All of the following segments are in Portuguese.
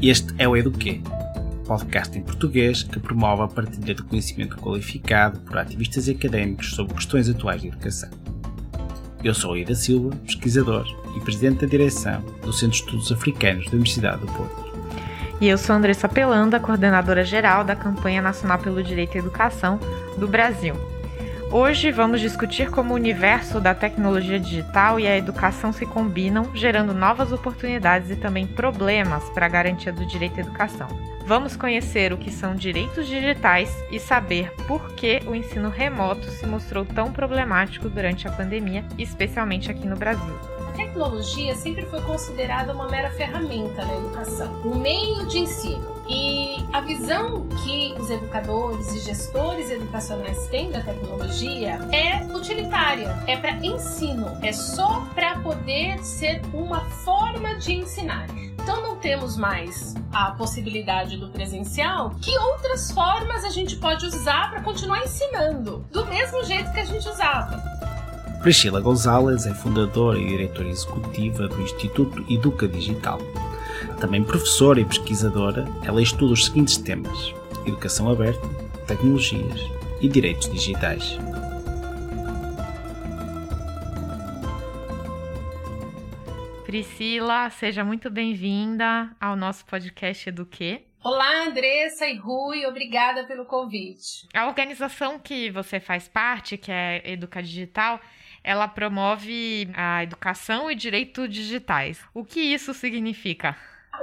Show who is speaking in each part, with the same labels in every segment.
Speaker 1: Este é o Eduquê, podcast em português que promove a partilha de conhecimento qualificado por ativistas e académicos sobre questões atuais de educação. Eu sou Ida Silva, pesquisador e presidente da direção do Centro de Estudos Africanos da Universidade do Porto.
Speaker 2: E eu sou Andressa Pelanda, coordenadora geral da Campanha Nacional pelo Direito à Educação do Brasil. Hoje vamos discutir como o universo da tecnologia digital e a educação se combinam, gerando novas oportunidades e também problemas para a garantia do direito à educação. Vamos conhecer o que são direitos digitais e saber por que o ensino remoto se mostrou tão problemático durante a pandemia, especialmente aqui no Brasil
Speaker 3: tecnologia sempre foi considerada uma mera ferramenta na educação, um meio de ensino. E a visão que os educadores e gestores educacionais têm da tecnologia é utilitária, é para ensino, é só para poder ser uma forma de ensinar. Então não temos mais a possibilidade do presencial, que outras formas a gente pode usar para continuar ensinando, do mesmo jeito que a gente usava.
Speaker 1: Priscila Gonzalez é fundadora e diretora executiva do Instituto Educa Digital. Também professora e pesquisadora, ela estuda os seguintes temas: educação aberta, tecnologias e direitos digitais.
Speaker 2: Priscila, seja muito bem-vinda ao nosso podcast Eduque.
Speaker 3: Olá, Andressa e Rui, obrigada pelo convite.
Speaker 2: A organização que você faz parte, que é Educa Digital, ela promove a educação e direitos digitais. O que isso significa?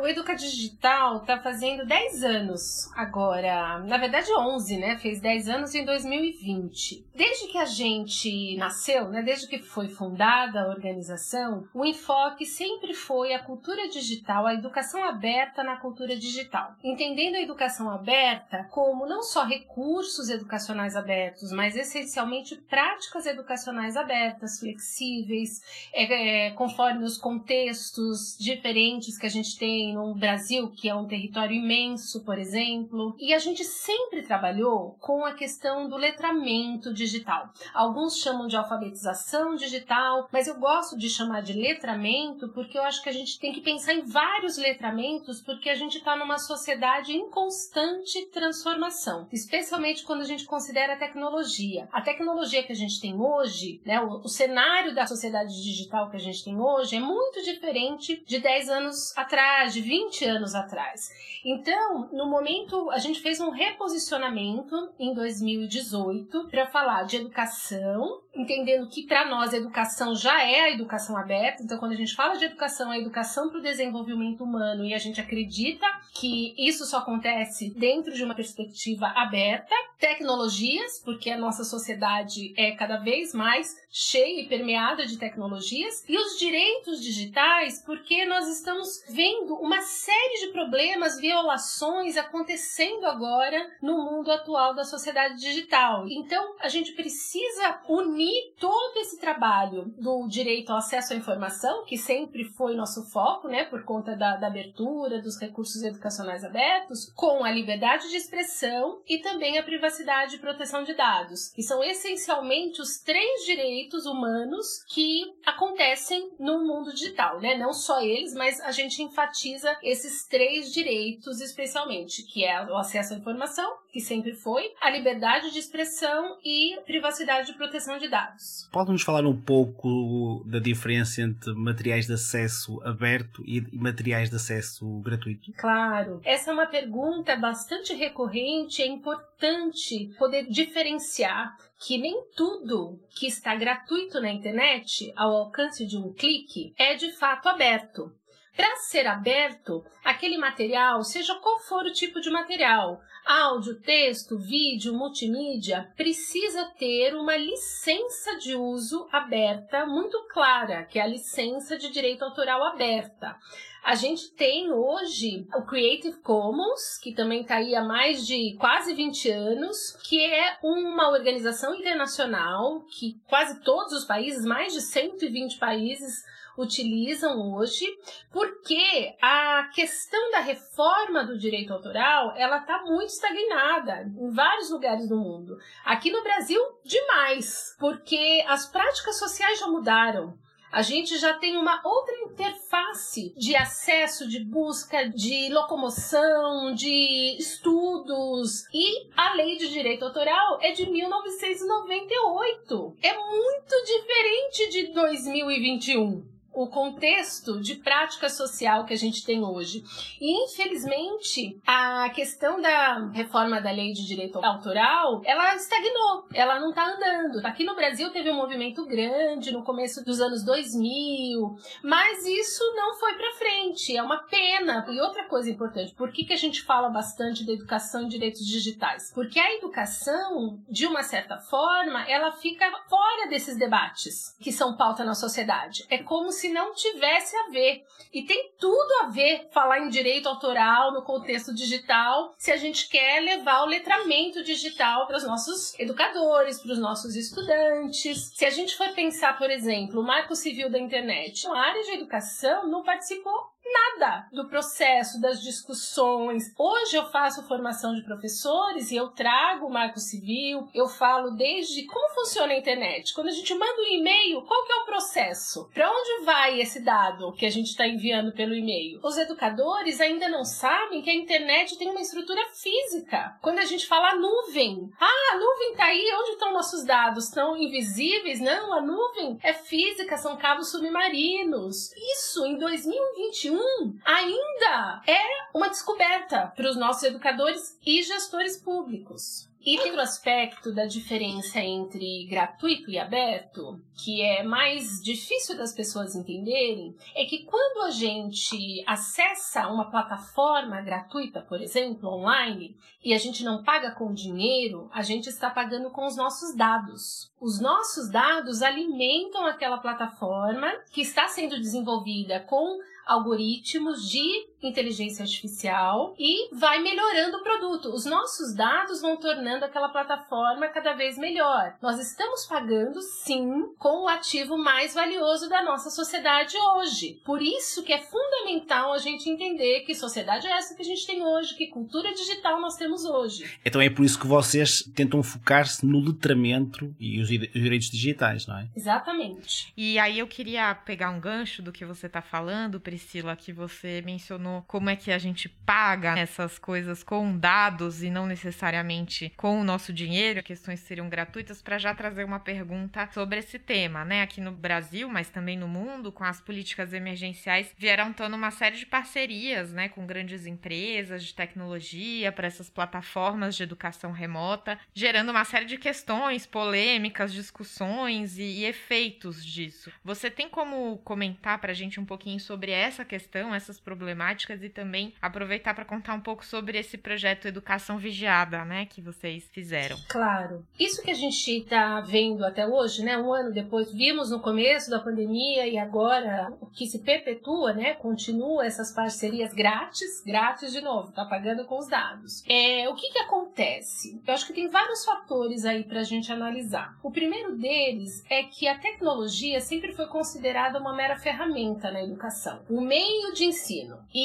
Speaker 3: O Educa Digital está fazendo 10 anos agora. Na verdade, 11, né? Fez 10 anos em 2020. Desde que a gente nasceu, né? Desde que foi fundada a organização, o enfoque sempre foi a cultura digital, a educação aberta na cultura digital. Entendendo a educação aberta como não só recursos educacionais abertos, mas essencialmente práticas educacionais abertas, flexíveis, é, é, conforme os contextos diferentes que a gente tem no Brasil, que é um território imenso, por exemplo. E a gente sempre trabalhou com a questão do letramento digital. Alguns chamam de alfabetização digital, mas eu gosto de chamar de letramento porque eu acho que a gente tem que pensar em vários letramentos porque a gente está numa sociedade em constante transformação, especialmente quando a gente considera a tecnologia. A tecnologia que a gente tem hoje, né, o, o cenário da sociedade digital que a gente tem hoje é muito diferente de 10 anos atrás, de 20 anos atrás. Então, no momento, a gente fez um reposicionamento em 2018 para falar de educação, entendendo que para nós a educação já é a educação aberta. Então, quando a gente fala de educação, é educação para o desenvolvimento humano e a gente acredita que isso só acontece dentro de uma perspectiva aberta. Tecnologias, porque a nossa sociedade é cada vez mais cheia e permeada de tecnologias. E os direitos digitais, porque nós estamos vendo uma série de problemas, violações acontecendo agora no mundo atual da sociedade digital. Então, a gente precisa unir todo esse trabalho do direito ao acesso à informação, que sempre foi nosso foco, né, por conta da, da abertura dos recursos educacionais abertos, com a liberdade de expressão e também a privacidade e proteção de dados, que são essencialmente os três direitos humanos que acontecem no mundo digital, né? Não só eles, mas a gente enfatiza enfatiza esses três direitos especialmente, que é o acesso à informação, que sempre foi, a liberdade de expressão e privacidade de proteção de dados.
Speaker 1: Pode nos falar um pouco da diferença entre materiais de acesso aberto e materiais de acesso gratuito?
Speaker 3: Claro. Essa é uma pergunta bastante recorrente, é importante poder diferenciar que nem tudo que está gratuito na internet, ao alcance de um clique, é de fato aberto. Para ser aberto, aquele material, seja qual for o tipo de material, áudio, texto, vídeo, multimídia, precisa ter uma licença de uso aberta muito clara, que é a licença de direito autoral aberta. A gente tem hoje o Creative Commons, que também está aí há mais de quase 20 anos, que é uma organização internacional que quase todos os países, mais de 120 países, utilizam hoje, porque a questão da reforma do direito autoral, ela está muito estagnada em vários lugares do mundo. Aqui no Brasil, demais, porque as práticas sociais já mudaram. A gente já tem uma outra interface de acesso, de busca, de locomoção, de estudos. E a lei de direito autoral é de 1998. É muito diferente de 2021 o contexto de prática social que a gente tem hoje. E, infelizmente, a questão da reforma da lei de direito autoral, ela estagnou, ela não está andando. Aqui no Brasil teve um movimento grande no começo dos anos 2000, mas isso não foi para frente, é uma pena. E outra coisa importante, por que, que a gente fala bastante da educação em direitos digitais? Porque a educação, de uma certa forma, ela fica fora desses debates que são pauta na sociedade. É como se se não tivesse a ver. E tem tudo a ver falar em direito autoral no contexto digital, se a gente quer levar o letramento digital para os nossos educadores, para os nossos estudantes. Se a gente for pensar, por exemplo, o Marco Civil da Internet, a área de educação não participou nada do processo, das discussões. Hoje eu faço formação de professores e eu trago o marco civil, eu falo desde como funciona a internet. Quando a gente manda um e-mail, qual que é o processo? Para onde vai esse dado que a gente está enviando pelo e-mail? Os educadores ainda não sabem que a internet tem uma estrutura física. Quando a gente fala nuvem, ah, a nuvem está aí, onde estão nossos dados? Estão invisíveis? Não, a nuvem é física, são cabos submarinos. Isso em 2021 ainda é uma descoberta para os nossos educadores e gestores públicos. E tem outro aspecto da diferença entre gratuito e aberto, que é mais difícil das pessoas entenderem, é que quando a gente acessa uma plataforma gratuita, por exemplo, online, e a gente não paga com dinheiro, a gente está pagando com os nossos dados. Os nossos dados alimentam aquela plataforma que está sendo desenvolvida com algoritmos de inteligência artificial e vai melhorando o produto. Os nossos dados vão tornando aquela plataforma cada vez melhor. Nós estamos pagando sim com o ativo mais valioso da nossa sociedade hoje. Por isso que é fundamental a gente entender que sociedade é essa que a gente tem hoje, que cultura digital nós temos hoje.
Speaker 1: Então é por isso que vocês tentam focar-se no letramento e os direitos digitais, não é?
Speaker 3: Exatamente.
Speaker 2: E aí eu queria pegar um gancho do que você está falando, Priscila, que você mencionou como é que a gente paga essas coisas com dados e não necessariamente com o nosso dinheiro, questões seriam gratuitas, para já trazer uma pergunta sobre esse tema, né? Aqui no Brasil, mas também no mundo, com as políticas emergenciais, vieram tendo uma série de parcerias, né, com grandes empresas de tecnologia para essas plataformas de educação remota, gerando uma série de questões, polêmicas, discussões e, e efeitos disso. Você tem como comentar para a gente um pouquinho sobre essa questão, essas problemáticas e também aproveitar para contar um pouco sobre esse projeto Educação Vigiada, né, que vocês fizeram?
Speaker 3: Claro. Isso que a gente está vendo até hoje, né, um ano depois, vimos no começo da pandemia e agora o que se perpetua, né, continua essas parcerias grátis, grátis de novo, tá pagando com os dados. É, o que que acontece? Eu acho que tem vários fatores aí para a gente analisar. O primeiro deles é que a tecnologia sempre foi considerada uma mera ferramenta na educação, o meio de ensino. E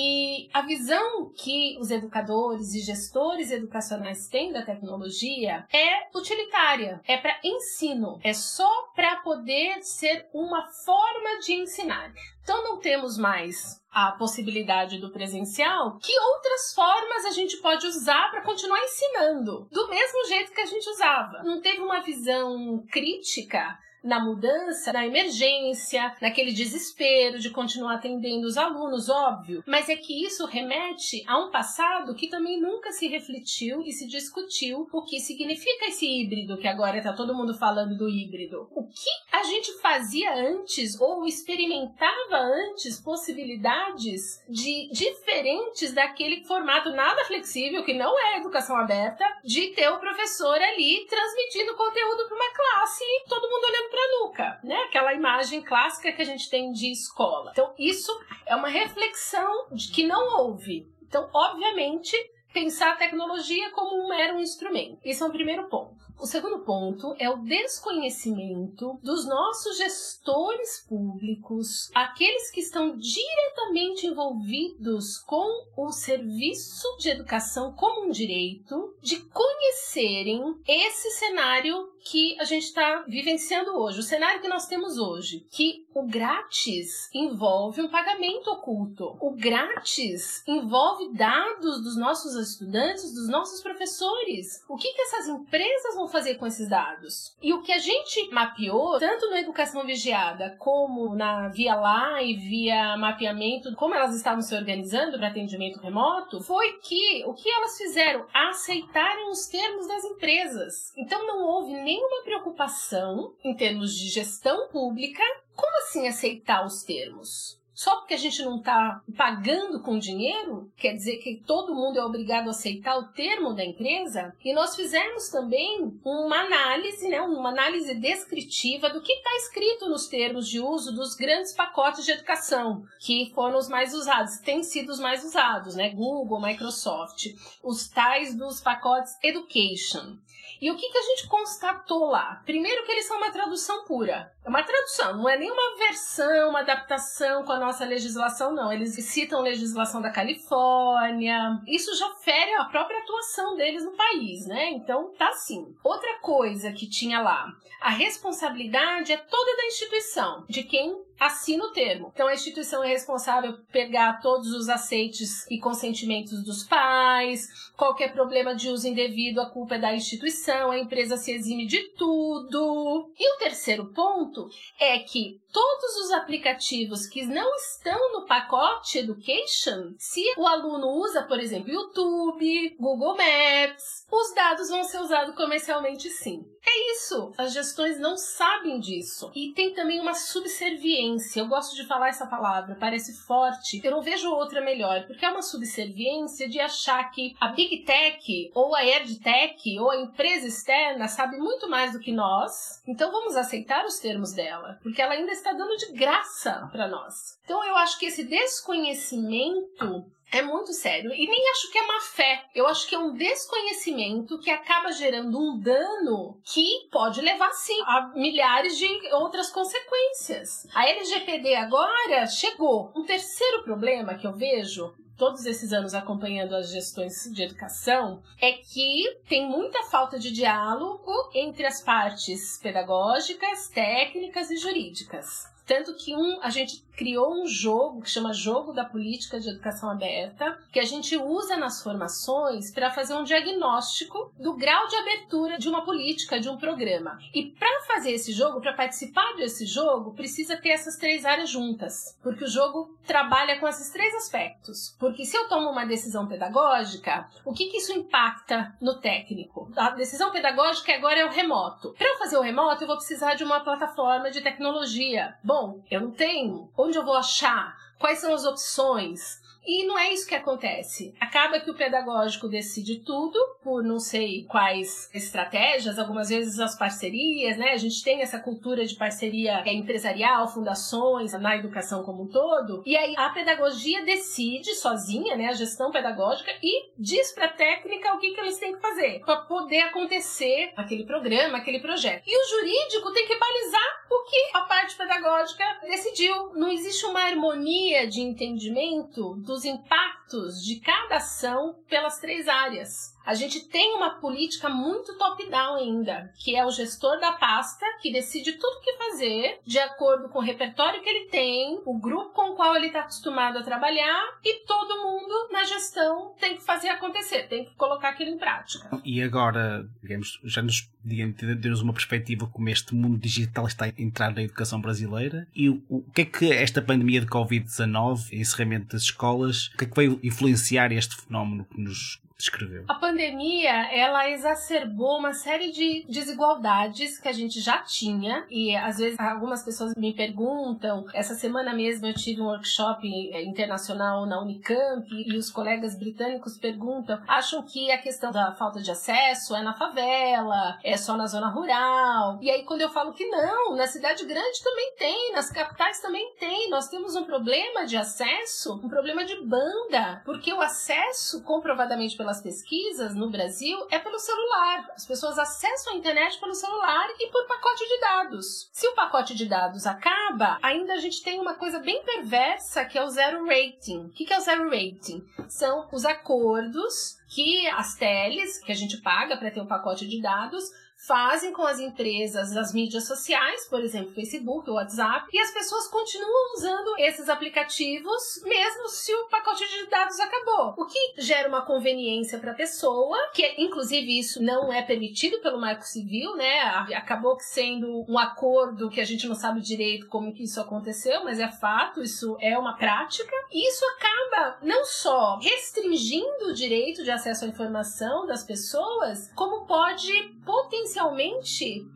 Speaker 3: a visão que os educadores e gestores educacionais têm da tecnologia é utilitária, é para ensino, é só para poder ser uma forma de ensinar. Então não temos mais a possibilidade do presencial, que outras formas a gente pode usar para continuar ensinando, do mesmo jeito que a gente usava. Não teve uma visão crítica na mudança, na emergência, naquele desespero de continuar atendendo os alunos, óbvio, mas é que isso remete a um passado que também nunca se refletiu e se discutiu o que significa esse híbrido, que agora está todo mundo falando do híbrido. O que a gente fazia antes ou experimentava antes possibilidades de diferentes daquele formato nada flexível, que não é educação aberta, de ter o professor ali transmitindo conteúdo para uma classe e todo mundo olhando para nuca, né? Aquela imagem clássica que a gente tem de escola. Então, isso é uma reflexão de que não houve. Então, obviamente, pensar a tecnologia como um mero instrumento. Esse é o primeiro ponto. O segundo ponto é o desconhecimento dos nossos gestores públicos, aqueles que estão diretamente envolvidos com o serviço de educação como um direito, de conhecerem esse cenário que a gente está vivenciando hoje, o cenário que nós temos hoje, que o grátis envolve um pagamento oculto. O grátis envolve dados dos nossos estudantes, dos nossos professores. O que, que essas empresas vão fazer com esses dados? E o que a gente mapeou, tanto na educação vigiada como na via live, via mapeamento, como elas estavam se organizando para atendimento remoto, foi que o que elas fizeram? Aceitarem os termos das empresas. Então não houve nenhuma preocupação em termos de gestão pública. Como assim aceitar os termos? Só porque a gente não está pagando com dinheiro, quer dizer que todo mundo é obrigado a aceitar o termo da empresa? E nós fizemos também uma análise, né, uma análise descritiva do que está escrito nos termos de uso dos grandes pacotes de educação, que foram os mais usados, têm sido os mais usados, né? Google, Microsoft, os tais dos pacotes Education. E o que, que a gente constatou lá? Primeiro que eles são uma tradução pura. É uma tradução, não é nenhuma versão, uma adaptação com a nossa legislação, não. Eles citam legislação da Califórnia. Isso já fere a própria atuação deles no país, né? Então, tá assim. Outra coisa que tinha lá, a responsabilidade é toda da instituição, de quem assina o termo. Então a instituição é responsável por pegar todos os aceites e consentimentos dos pais, qualquer problema de uso indevido, a culpa é da instituição, a empresa se exime de tudo. E o terceiro ponto é que todos os aplicativos que não estão no pacote Education, se o aluno usa, por exemplo, YouTube, Google Maps, os dados vão ser usados comercialmente sim. É isso. As gestões não sabem disso. E tem também uma subserviência. Eu gosto de falar essa palavra, parece forte. Eu não vejo outra melhor, porque é uma subserviência de achar que a Big Tech, ou a EdTech, ou a empresa externa sabe muito mais do que nós. Então vamos aceitar os termos dela, porque ela ainda está dando de graça para nós. Então eu acho que esse desconhecimento é muito sério. E nem acho que é má fé. Eu acho que é um desconhecimento que acaba gerando um dano que pode levar, sim, a milhares de outras consequências. A LGPD agora chegou. Um terceiro problema que eu vejo todos esses anos acompanhando as gestões de educação é que tem muita falta de diálogo entre as partes pedagógicas, técnicas e jurídicas. Tanto que um, a gente criou um jogo que chama Jogo da Política de Educação Aberta, que a gente usa nas formações para fazer um diagnóstico do grau de abertura de uma política, de um programa. E para fazer esse jogo, para participar desse jogo, precisa ter essas três áreas juntas, porque o jogo trabalha com esses três aspectos. Porque se eu tomo uma decisão pedagógica, o que, que isso impacta no técnico? A decisão pedagógica agora é o remoto. Para eu fazer o remoto, eu vou precisar de uma plataforma de tecnologia. Bom, bom, eu não tenho, onde eu vou achar? Quais são as opções? E não é isso que acontece. Acaba que o pedagógico decide tudo por não sei quais estratégias, algumas vezes as parcerias, né? A gente tem essa cultura de parceria empresarial, fundações, na educação como um todo. E aí a pedagogia decide sozinha, né? A gestão pedagógica e diz para a técnica o que, que eles têm que fazer para poder acontecer aquele programa, aquele projeto. E o jurídico tem que balizar o que a parte pedagógica decidiu. Não existe uma harmonia de entendimento dos impactos de cada ação pelas três áreas. A gente tem uma política muito top-down ainda, que é o gestor da pasta que decide tudo o que fazer de acordo com o repertório que ele tem, o grupo com o qual ele está acostumado a trabalhar e todo mundo na gestão tem que fazer acontecer, tem que colocar aquilo em prática.
Speaker 1: E agora, digamos, já nos demos uma perspectiva como este mundo digital está a entrar na educação brasileira e o, o que é que esta pandemia de Covid-19, encerramento das escolas, o que é que veio influenciar este fenómeno que nos descreveu?
Speaker 3: A pandemia, ela exacerbou uma série de desigualdades que a gente já tinha e às vezes algumas pessoas me perguntam, essa semana mesmo eu tive um workshop eh, internacional na Unicamp e os colegas britânicos perguntam, acham que a questão da falta de acesso é na favela, é só na zona rural. E aí quando eu falo que não, na cidade grande também tem, nas capitais também tem. Nós temos um problema de acesso, um problema de banda, porque o acesso comprovadamente pela pelas pesquisas no Brasil é pelo celular. As pessoas acessam a internet pelo celular e por pacote de dados. Se o pacote de dados acaba, ainda a gente tem uma coisa bem perversa que é o zero rating. O que é o zero rating? São os acordos que as teles, que a gente paga para ter um pacote de dados, fazem com as empresas as mídias sociais, por exemplo, Facebook, WhatsApp, e as pessoas continuam usando esses aplicativos mesmo se o pacote de dados acabou. O que gera uma conveniência para a pessoa, que inclusive isso não é permitido pelo Marco Civil, né? Acabou sendo um acordo que a gente não sabe direito como que isso aconteceu, mas é fato, isso é uma prática. E isso acaba não só restringindo o direito de acesso à informação das pessoas, como pode potencialmente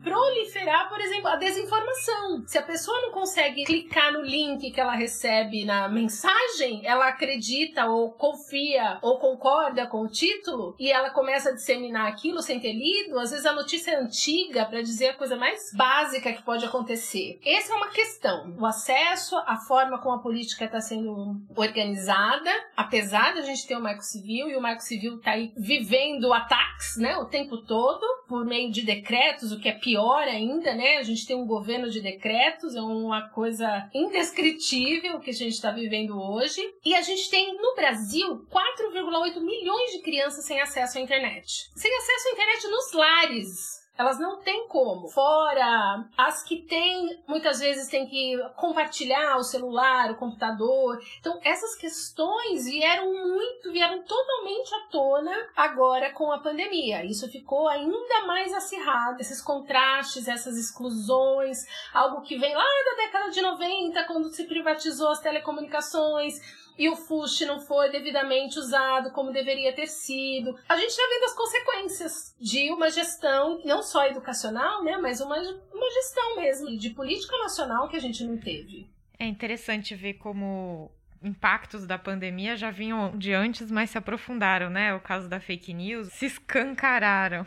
Speaker 3: proliferar, por exemplo, a desinformação. Se a pessoa não consegue clicar no link que ela recebe na mensagem, ela acredita ou confia ou concorda com o título e ela começa a disseminar aquilo sem ter lido, às vezes a notícia é antiga para dizer a coisa mais básica que pode acontecer. Essa é uma questão. O acesso, a forma como a política está sendo organizada, apesar de a gente ter o Marco Civil e o Marco Civil está aí vivendo ataques, né, o tempo todo por meio de decretos, o que é pior ainda, né? A gente tem um governo de decretos, é uma coisa indescritível que a gente está vivendo hoje. E a gente tem no Brasil 4,8 milhões de crianças sem acesso à internet. Sem acesso à internet nos lares. Elas não têm como. Fora as que têm, muitas vezes tem que compartilhar o celular, o computador. Então, essas questões vieram muito, vieram totalmente à tona agora com a pandemia. Isso ficou ainda mais acirrado, esses contrastes, essas exclusões, algo que vem lá da década de 90, quando se privatizou as telecomunicações e o FUSH não foi devidamente usado como deveria ter sido. A gente está vendo as consequências de uma gestão, não só educacional, né, mas uma, uma gestão mesmo de política nacional que a gente não teve.
Speaker 2: É interessante ver como impactos da pandemia já vinham de antes, mas se aprofundaram, né? O caso da fake news se escancararam.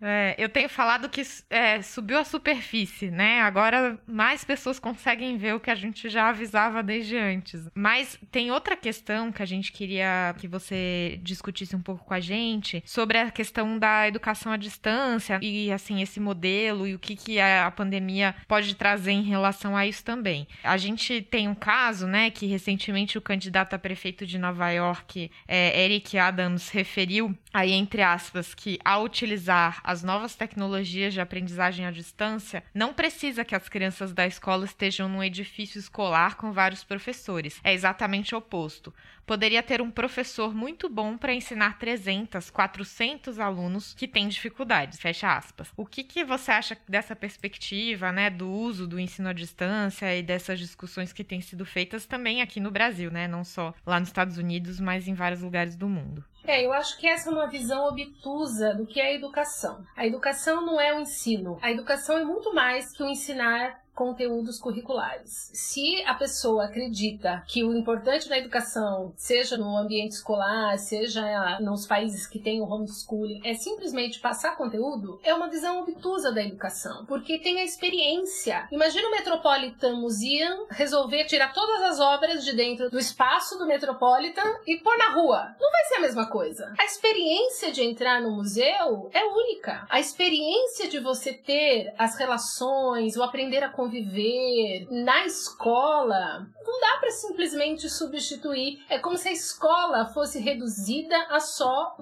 Speaker 2: É, eu tenho falado que é, subiu a superfície, né? Agora mais pessoas conseguem ver o que a gente já avisava desde antes. Mas tem outra questão que a gente queria que você discutisse um pouco com a gente sobre a questão da educação à distância e assim esse modelo e o que, que a pandemia pode trazer em relação a isso também. A gente tem um caso, né, que recentemente o candidato a prefeito de Nova York, é, Eric Adams, referiu aí entre aspas que ao utilizar as novas tecnologias de aprendizagem à distância, não precisa que as crianças da escola estejam num edifício escolar com vários professores. É exatamente o oposto. Poderia ter um professor muito bom para ensinar 300, 400 alunos que têm dificuldades. Fecha aspas. O que, que você acha dessa perspectiva, né, do uso do ensino à distância e dessas discussões que têm sido feitas também aqui no Brasil, né, não só lá nos Estados Unidos, mas em vários lugares do mundo?
Speaker 3: É, eu acho que essa é uma visão obtusa do que é a educação. A educação não é o ensino. A educação é muito mais que o ensinar conteúdos curriculares. Se a pessoa acredita que o importante na educação, seja no ambiente escolar, seja nos países que têm o homeschooling, é simplesmente passar conteúdo, é uma visão obtusa da educação, porque tem a experiência. Imagina o Metropolitan Museum resolver tirar todas as obras de dentro do espaço do Metropolitan e pôr na rua. Não vai ser a mesma coisa. A experiência de entrar no museu é única. A experiência de você ter as relações, o aprender a conviver na escola, não dá para simplesmente substituir. É como se a escola fosse reduzida a só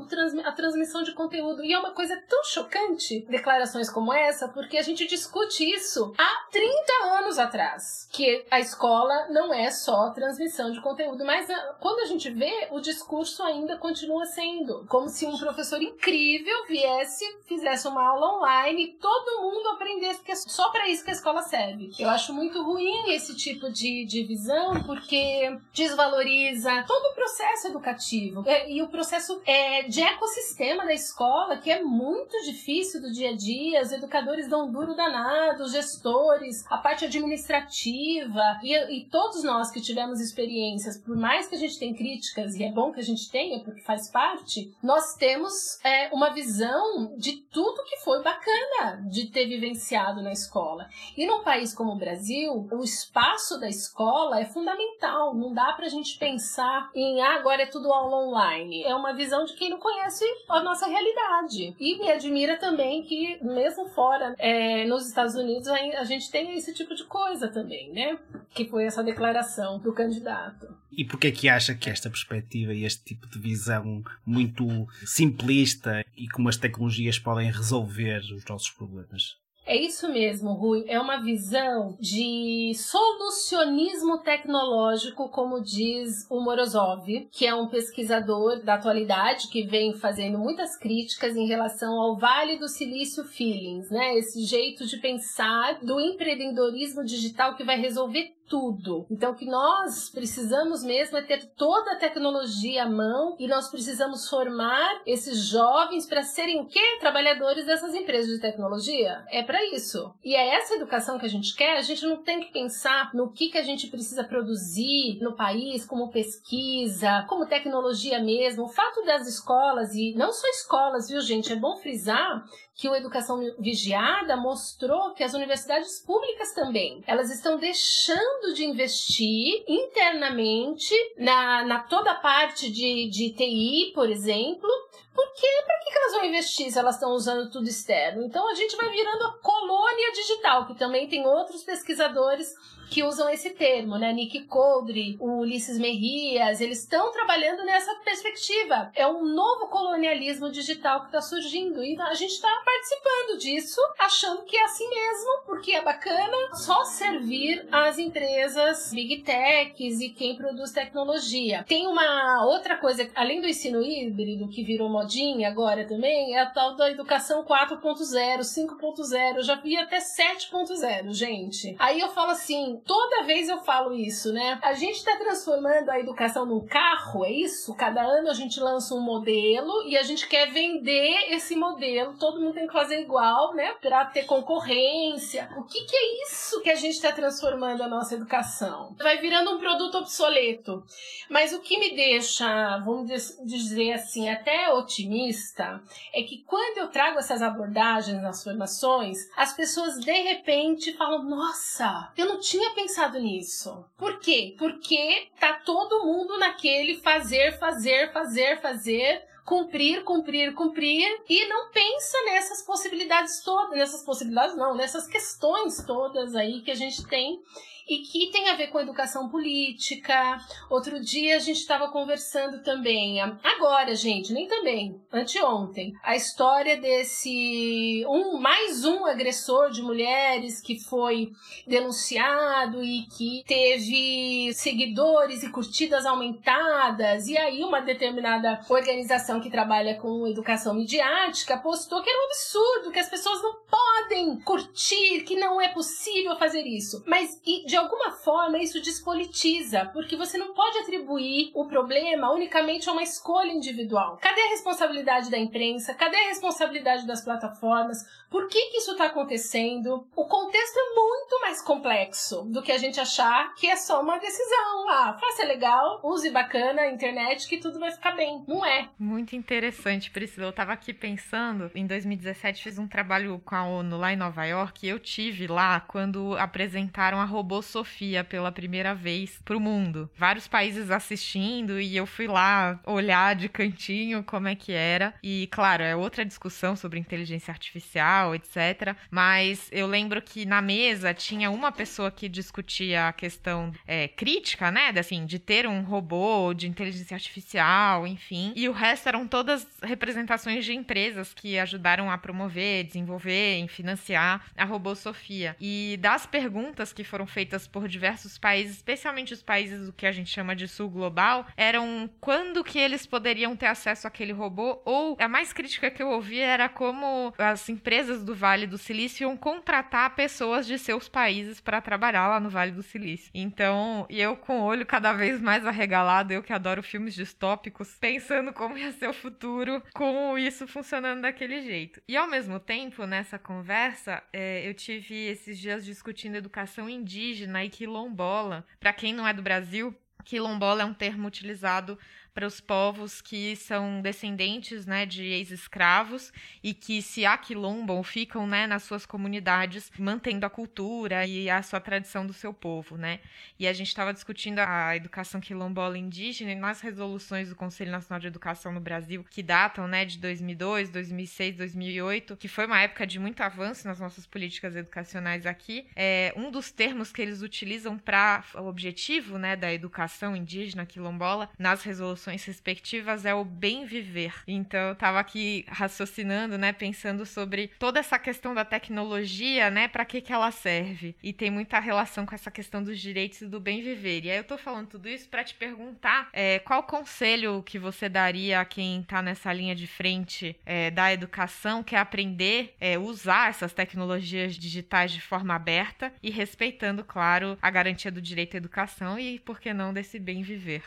Speaker 3: a transmissão de conteúdo. E é uma coisa tão chocante, declarações como essa, porque a gente discute isso há 30 anos atrás. Que a escola não é só transmissão de conteúdo, mas quando a gente vê, o discurso ainda continua sendo como se um professor incrível viesse, fizesse uma aula online e todo mundo aprendesse, que é só para isso que a escola serve. Eu acho muito ruim esse tipo de, de visão, porque desvaloriza todo o processo educativo é, e o processo é, de ecossistema da escola, que é muito difícil do dia a dia. Os educadores dão um duro danado, os gestores, a parte administrativa e, e todos nós que tivemos experiências, por mais que a gente tenha críticas, e é bom que a gente tenha, porque faz parte, nós temos é, uma visão de tudo que foi bacana de ter vivenciado na escola. E num país país como o Brasil, o espaço da escola é fundamental. Não dá para a gente pensar em ah, agora é tudo aula online. É uma visão de quem não conhece a nossa realidade. E me admira também que, mesmo fora, é, nos Estados Unidos, a gente tem esse tipo de coisa também, né? Que foi essa declaração do candidato.
Speaker 1: E por que é que acha que esta perspectiva e este tipo de visão muito simplista e como as tecnologias podem resolver os nossos problemas?
Speaker 3: É isso mesmo, Rui. É uma visão de solucionismo tecnológico, como diz o Morozov, que é um pesquisador da atualidade que vem fazendo muitas críticas em relação ao Vale do Silício Feelings, né? Esse jeito de pensar do empreendedorismo digital que vai resolver tudo. Então, o que nós precisamos mesmo é ter toda a tecnologia à mão e nós precisamos formar esses jovens para serem o quê? Trabalhadores dessas empresas de tecnologia. É para isso. E é essa educação que a gente quer. A gente não tem que pensar no que, que a gente precisa produzir no país, como pesquisa, como tecnologia mesmo. O fato das escolas, e não só escolas, viu, gente? É bom frisar que o Educação Vigiada mostrou que as universidades públicas também, elas estão deixando de investir internamente na, na toda a parte de, de TI, por exemplo, porque para que, que elas vão investir se elas estão usando tudo externo? Então a gente vai virando a colônia digital, que também tem outros pesquisadores que usam esse termo, né? Nick Coldre, o Ulisses Merrias, eles estão trabalhando nessa perspectiva. É um novo colonialismo digital que está surgindo e a gente está participando disso, achando que é assim mesmo, porque é bacana só servir as empresas big techs e quem produz tecnologia. Tem uma outra coisa, além do ensino híbrido, que virou modinha agora também, é a tal da educação 4.0, 5.0, já vi até 7.0, gente. Aí eu falo assim, toda vez eu falo isso, né? A gente está transformando a educação num carro, é isso? Cada ano a gente lança um modelo e a gente quer vender esse modelo. Todo mundo tem que fazer igual, né? Para ter concorrência. O que, que é isso que a gente está transformando a nossa educação? Vai virando um produto obsoleto. Mas o que me deixa, vamos dizer assim, até otimista é que quando eu trago essas abordagens nas formações, as pessoas de repente falam: Nossa, eu não tinha pensado nisso. Por quê? Porque tá todo mundo naquele fazer, fazer, fazer, fazer, cumprir, cumprir, cumprir e não pensa nessas possibilidades todas, nessas possibilidades não, nessas questões todas aí que a gente tem e que tem a ver com educação política. Outro dia a gente estava conversando também, agora, gente, nem também, anteontem, a história desse um mais um agressor de mulheres que foi denunciado e que teve seguidores e curtidas aumentadas. E aí uma determinada organização que trabalha com educação midiática postou que era um absurdo, que as pessoas não podem curtir, que não é possível fazer isso. Mas e de alguma forma isso despolitiza, porque você não pode atribuir o problema unicamente a uma escolha individual. Cadê a responsabilidade da imprensa? Cadê a responsabilidade das plataformas? Por que, que isso está acontecendo? O contexto é muito mais complexo do que a gente achar que é só uma decisão. Ah, faça legal, use bacana a internet que tudo vai ficar bem. Não é.
Speaker 2: Muito interessante, Priscila. Eu tava aqui pensando, em 2017 fiz um trabalho com a ONU lá em Nova York e eu tive lá quando apresentaram a robô Sofia pela primeira vez pro mundo. Vários países assistindo e eu fui lá olhar de cantinho como é que era. E claro, é outra discussão sobre inteligência artificial etc. Mas eu lembro que na mesa tinha uma pessoa que discutia a questão é, crítica, né? Assim, de ter um robô de inteligência artificial, enfim. E o resto eram todas representações de empresas que ajudaram a promover, desenvolver financiar a robô Sofia. E das perguntas que foram feitas por diversos países, especialmente os países do que a gente chama de sul global, eram quando que eles poderiam ter acesso àquele robô, ou a mais crítica que eu ouvi era como as empresas empresas do Vale do Silício iam contratar pessoas de seus países para trabalhar lá no Vale do Silício. Então, e eu com o olho cada vez mais arregalado, eu que adoro filmes distópicos, pensando como ia ser o futuro com isso funcionando daquele jeito. E ao mesmo tempo, nessa conversa, é, eu tive esses dias discutindo educação indígena e quilombola. Para quem não é do Brasil, quilombola é um termo utilizado para os povos que são descendentes né, de ex-escravos e que se aquilombam, ficam né, nas suas comunidades, mantendo a cultura e a sua tradição do seu povo. Né? E a gente estava discutindo a educação quilombola indígena e nas resoluções do Conselho Nacional de Educação no Brasil, que datam né, de 2002, 2006, 2008, que foi uma época de muito avanço nas nossas políticas educacionais aqui, é, um dos termos que eles utilizam para o objetivo né, da educação indígena quilombola nas resoluções respectivas é o bem viver. Então eu estava aqui raciocinando, né, pensando sobre toda essa questão da tecnologia, né, para que que ela serve? E tem muita relação com essa questão dos direitos e do bem viver. E aí eu tô falando tudo isso para te perguntar é, qual conselho que você daria a quem está nessa linha de frente é, da educação, que é aprender, é, usar essas tecnologias digitais de forma aberta e respeitando, claro, a garantia do direito à educação e, por que não, desse bem viver.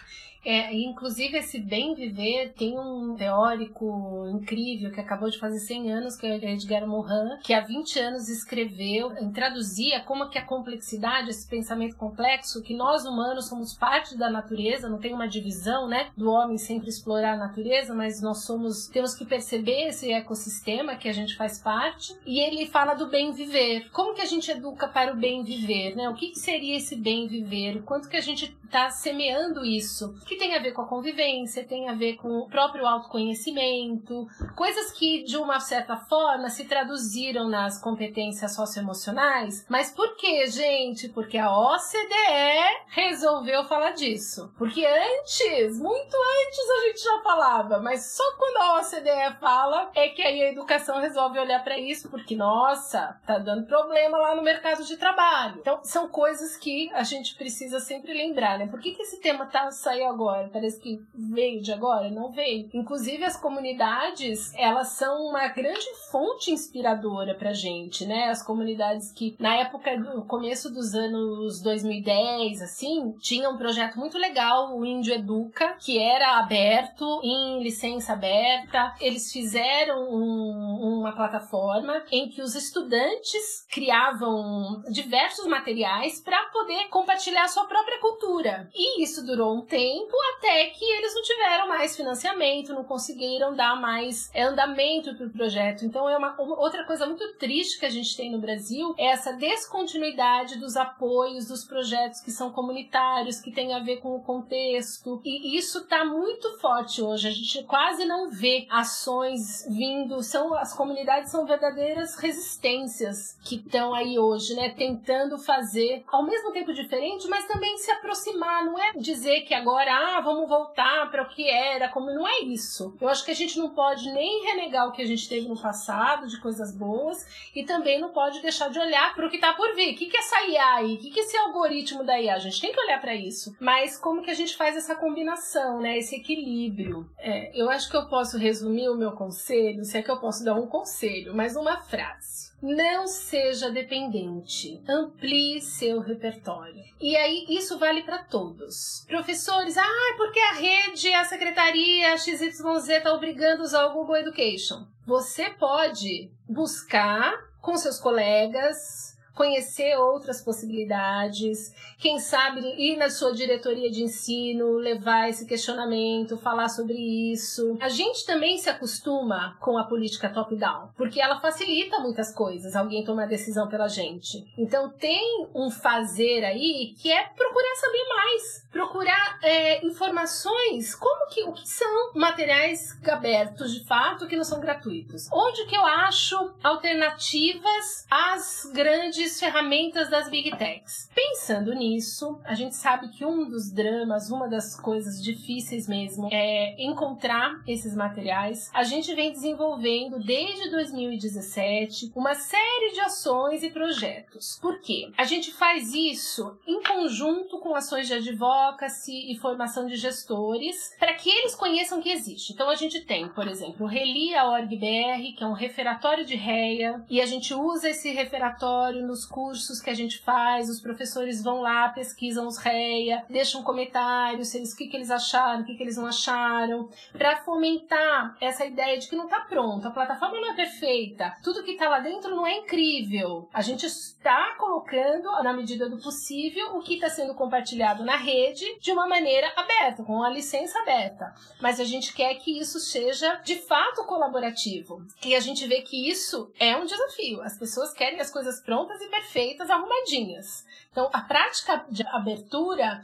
Speaker 3: É, inclusive, esse bem viver tem um teórico incrível que acabou de fazer 100 anos, que é Edgar Morin, que há 20 anos escreveu, traduzia como que a complexidade, esse pensamento complexo, que nós humanos somos parte da natureza, não tem uma divisão, né, do homem sempre explorar a natureza, mas nós somos, temos que perceber esse ecossistema que a gente faz parte, e ele fala do bem viver. Como que a gente educa para o bem viver, né? O que, que seria esse bem viver? O quanto que a gente está semeando isso? Que tem a ver com a convivência, tem a ver com o próprio autoconhecimento, coisas que de uma certa forma se traduziram nas competências socioemocionais. Mas por que, gente? Porque a OCDE resolveu falar disso. Porque antes, muito antes a gente já falava, mas só quando a OCDE fala é que aí a educação resolve olhar para isso, porque nossa, tá dando problema lá no mercado de trabalho. Então, são coisas que a gente precisa sempre lembrar, né? Por que, que esse tema tá agora? agora, parece que veio de agora, não veio. Inclusive as comunidades, elas são uma grande fonte inspiradora pra gente, né? As comunidades que na época do começo dos anos 2010, assim, tinha um projeto muito legal, o Índio Educa, que era aberto em licença aberta. Eles fizeram um, uma plataforma em que os estudantes criavam diversos materiais para poder compartilhar a sua própria cultura. E isso durou um tempo até que eles não tiveram mais financiamento, não conseguiram dar mais é, andamento para o projeto. Então é uma, uma, outra coisa muito triste que a gente tem no Brasil é essa descontinuidade dos apoios dos projetos que são comunitários, que tem a ver com o contexto. E isso está muito forte hoje. A gente quase não vê ações vindo. São as comunidades são verdadeiras resistências que estão aí hoje, né, tentando fazer ao mesmo tempo diferente, mas também se aproximar. Não é dizer que agora ah, vamos voltar para o que era, como não é isso. Eu acho que a gente não pode nem renegar o que a gente teve no passado, de coisas boas, e também não pode deixar de olhar para o que está por vir. O que, que é essa IA aí? O que, que é esse algoritmo da IA? A gente tem que olhar para isso. Mas como que a gente faz essa combinação, né? Esse equilíbrio. É, eu acho que eu posso resumir o meu conselho, se é que eu posso dar um conselho, mas uma frase. Não seja dependente. Amplie seu repertório. E aí, isso vale para todos. Professores, ah, porque a rede, a secretaria, a XYZ está obrigando a usar o Google Education. Você pode buscar com seus colegas, conhecer outras possibilidades, quem sabe ir na sua diretoria de ensino, levar esse questionamento, falar sobre isso. A gente também se acostuma com a política top-down, porque ela facilita muitas coisas, alguém tomar decisão pela gente. Então tem um fazer aí que é procurar saber mais, procurar é, informações, como que o que são materiais abertos de fato que não são gratuitos. Onde que eu acho alternativas às grandes grandes ferramentas das big techs. Pensando nisso, a gente sabe que um dos dramas, uma das coisas difíceis mesmo, é encontrar esses materiais. A gente vem desenvolvendo desde 2017 uma série de ações e projetos. Por quê? A gente faz isso em conjunto com ações de advocacy e formação de gestores para que eles conheçam que existe. Então a gente tem, por exemplo, o Relia.org.br, que é um referatório de REA, e a gente usa esse referatório no nos cursos que a gente faz, os professores vão lá, pesquisam os REA, deixam comentários, eles, o que, que eles acharam, o que, que eles não acharam, para fomentar essa ideia de que não está pronto, a plataforma não é perfeita, tudo que está lá dentro não é incrível. A gente está colocando, na medida do possível, o que está sendo compartilhado na rede de uma maneira aberta, com a licença aberta. Mas a gente quer que isso seja de fato colaborativo. E a gente vê que isso é um desafio. As pessoas querem as coisas prontas e perfeitas, arrumadinhas. Então, a prática de abertura,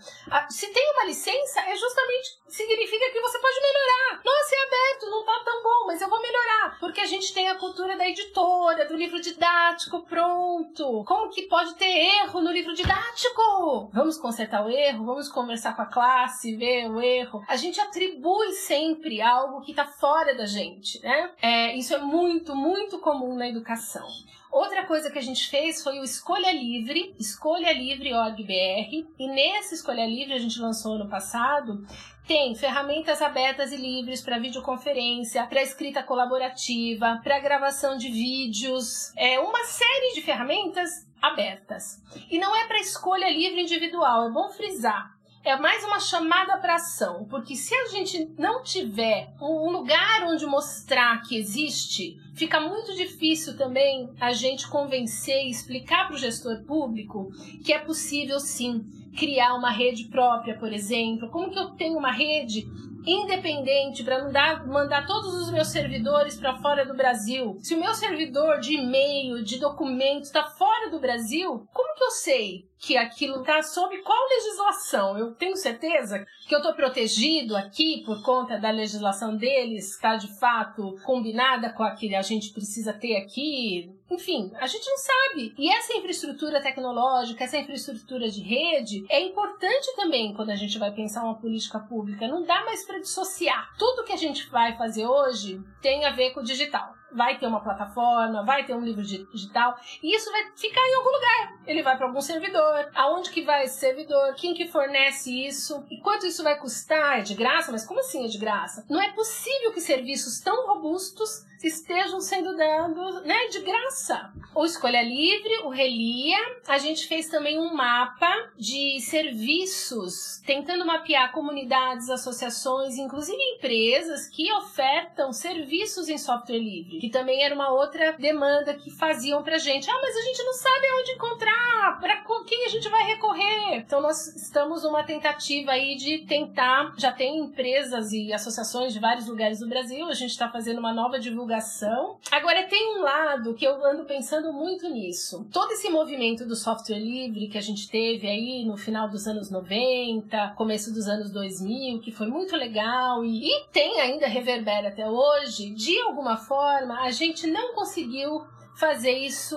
Speaker 3: se tem uma licença, é justamente significa que você pode melhorar. Nossa, é aberto, não tá tão bom, mas eu vou melhorar. Porque a gente tem a cultura da editora, do livro didático pronto. Como que pode ter erro no livro didático? Vamos consertar o erro, vamos conversar com a classe, ver o erro. A gente atribui sempre algo que tá fora da gente, né? É, isso é muito, muito comum na educação. Outra coisa que a gente fez foi o Escolha Livre, Escolha Livre .org.br, e nesse Escolha Livre a gente lançou ano passado, tem ferramentas abertas e livres para videoconferência, para escrita colaborativa, para gravação de vídeos, é uma série de ferramentas abertas. E não é para escolha livre individual, é bom frisar é mais uma chamada para ação, porque se a gente não tiver um lugar onde mostrar que existe, fica muito difícil também a gente convencer e explicar para o gestor público que é possível sim criar uma rede própria, por exemplo. Como que eu tenho uma rede independente para mandar, mandar todos os meus servidores para fora do Brasil? Se o meu servidor de e-mail, de documentos está fora do Brasil, como que eu sei que aquilo está sob qual legislação? Eu tenho certeza que eu estou protegido aqui por conta da legislação deles, está de fato combinada com a que a gente precisa ter aqui? Enfim, a gente não sabe. E essa infraestrutura tecnológica, essa infraestrutura de rede é importante também quando a gente vai pensar uma política pública. Não dá mais para dissociar. Tudo que a gente vai fazer hoje tem a ver com o digital vai ter uma plataforma, vai ter um livro digital, e isso vai ficar em algum lugar. Ele vai para algum servidor. Aonde que vai esse servidor? Quem que fornece isso? E quanto isso vai custar? É de graça? Mas como assim é de graça? Não é possível que serviços tão robustos estejam sendo dados né, de graça. O Escolha Livre, o Relia, a gente fez também um mapa de serviços, tentando mapear comunidades, associações, inclusive empresas que ofertam serviços em software livre, que também era uma outra demanda que faziam pra gente. Ah, mas a gente não sabe onde encontrar, para quem a gente vai recorrer. Então nós estamos numa tentativa aí de tentar, já tem empresas e associações de vários lugares do Brasil, a gente está fazendo uma nova divulgação divulgação. Agora, tem um lado que eu ando pensando muito nisso. Todo esse movimento do software livre que a gente teve aí no final dos anos 90, começo dos anos 2000, que foi muito legal e, e tem ainda reverbera até hoje, de alguma forma a gente não conseguiu fazer isso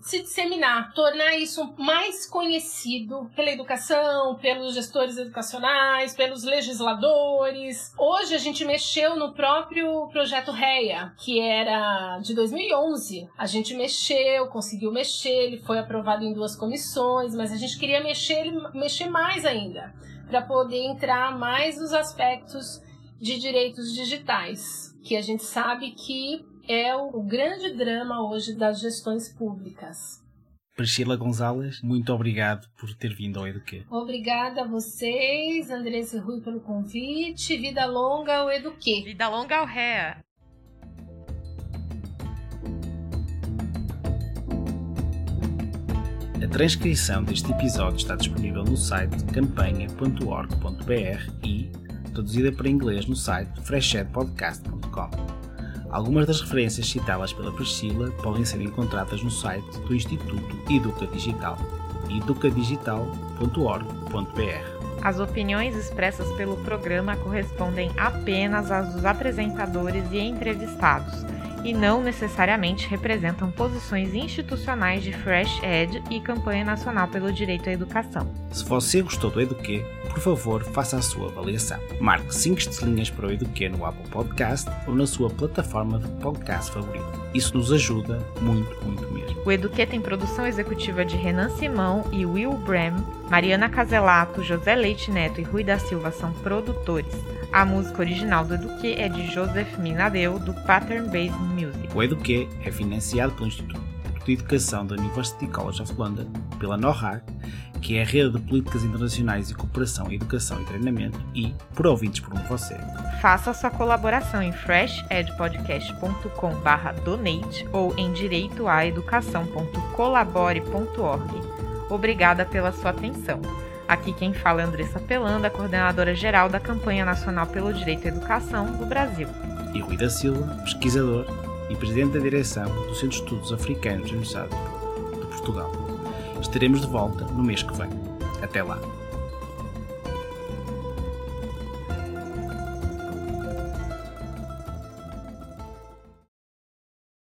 Speaker 3: se disseminar, tornar isso mais conhecido pela educação, pelos gestores educacionais, pelos legisladores. Hoje a gente mexeu no próprio projeto REA, que era de 2011. A gente mexeu, conseguiu mexer, ele foi aprovado em duas comissões, mas a gente queria mexer, mexer mais ainda, para poder entrar mais nos aspectos de direitos digitais, que a gente sabe que é o grande drama hoje das gestões públicas.
Speaker 1: Priscila Gonzalez, muito obrigado por ter vindo ao Eduque.
Speaker 3: Obrigada a vocês, Andressa e Rui, pelo convite. Vida longa ao Eduque.
Speaker 2: Vida longa ao REA.
Speaker 1: A transcrição deste episódio está disponível no site campanha.org.br e traduzida para inglês no site freshedpodcast.com. Algumas das referências citadas pela Priscila podem ser encontradas no site do Instituto Educa Digital, educadigital.org.br.
Speaker 2: As opiniões expressas pelo programa correspondem apenas às dos apresentadores e entrevistados e não necessariamente representam posições institucionais de Fresh Ed e Campanha Nacional pelo Direito à Educação.
Speaker 1: Se você gostou do Eduque, por favor, faça a sua avaliação. Marque 5 estrelinhas para o Eduque no Apple Podcast ou na sua plataforma de podcast favorita. Isso nos ajuda muito, muito mesmo.
Speaker 2: O Eduque tem produção executiva de Renan Simão e Will Brem, Mariana Caselato, José Leite Neto e Rui da Silva são produtores. A música original do Eduque é de Joseph Minadeu, do Pattern Based Music.
Speaker 1: O Eduque é financiado pelo Instituto de Educação da University College of London, pela NORAC, que é a Rede de Políticas Internacionais e Cooperação, Educação e Treinamento, e por ouvintes por um você.
Speaker 2: Faça sua colaboração em freshedpodcast.com/donate ou em direitoaeducação.colabore.org. Obrigada pela sua atenção. Aqui quem fala é Andressa Pelanda, coordenadora geral da Campanha Nacional pelo Direito à Educação do Brasil.
Speaker 1: E Rui da Silva, pesquisador e presidente da direção do Centro de Estudos Africanos da Universidade de Portugal. Estaremos de volta no mês que vem. Até lá.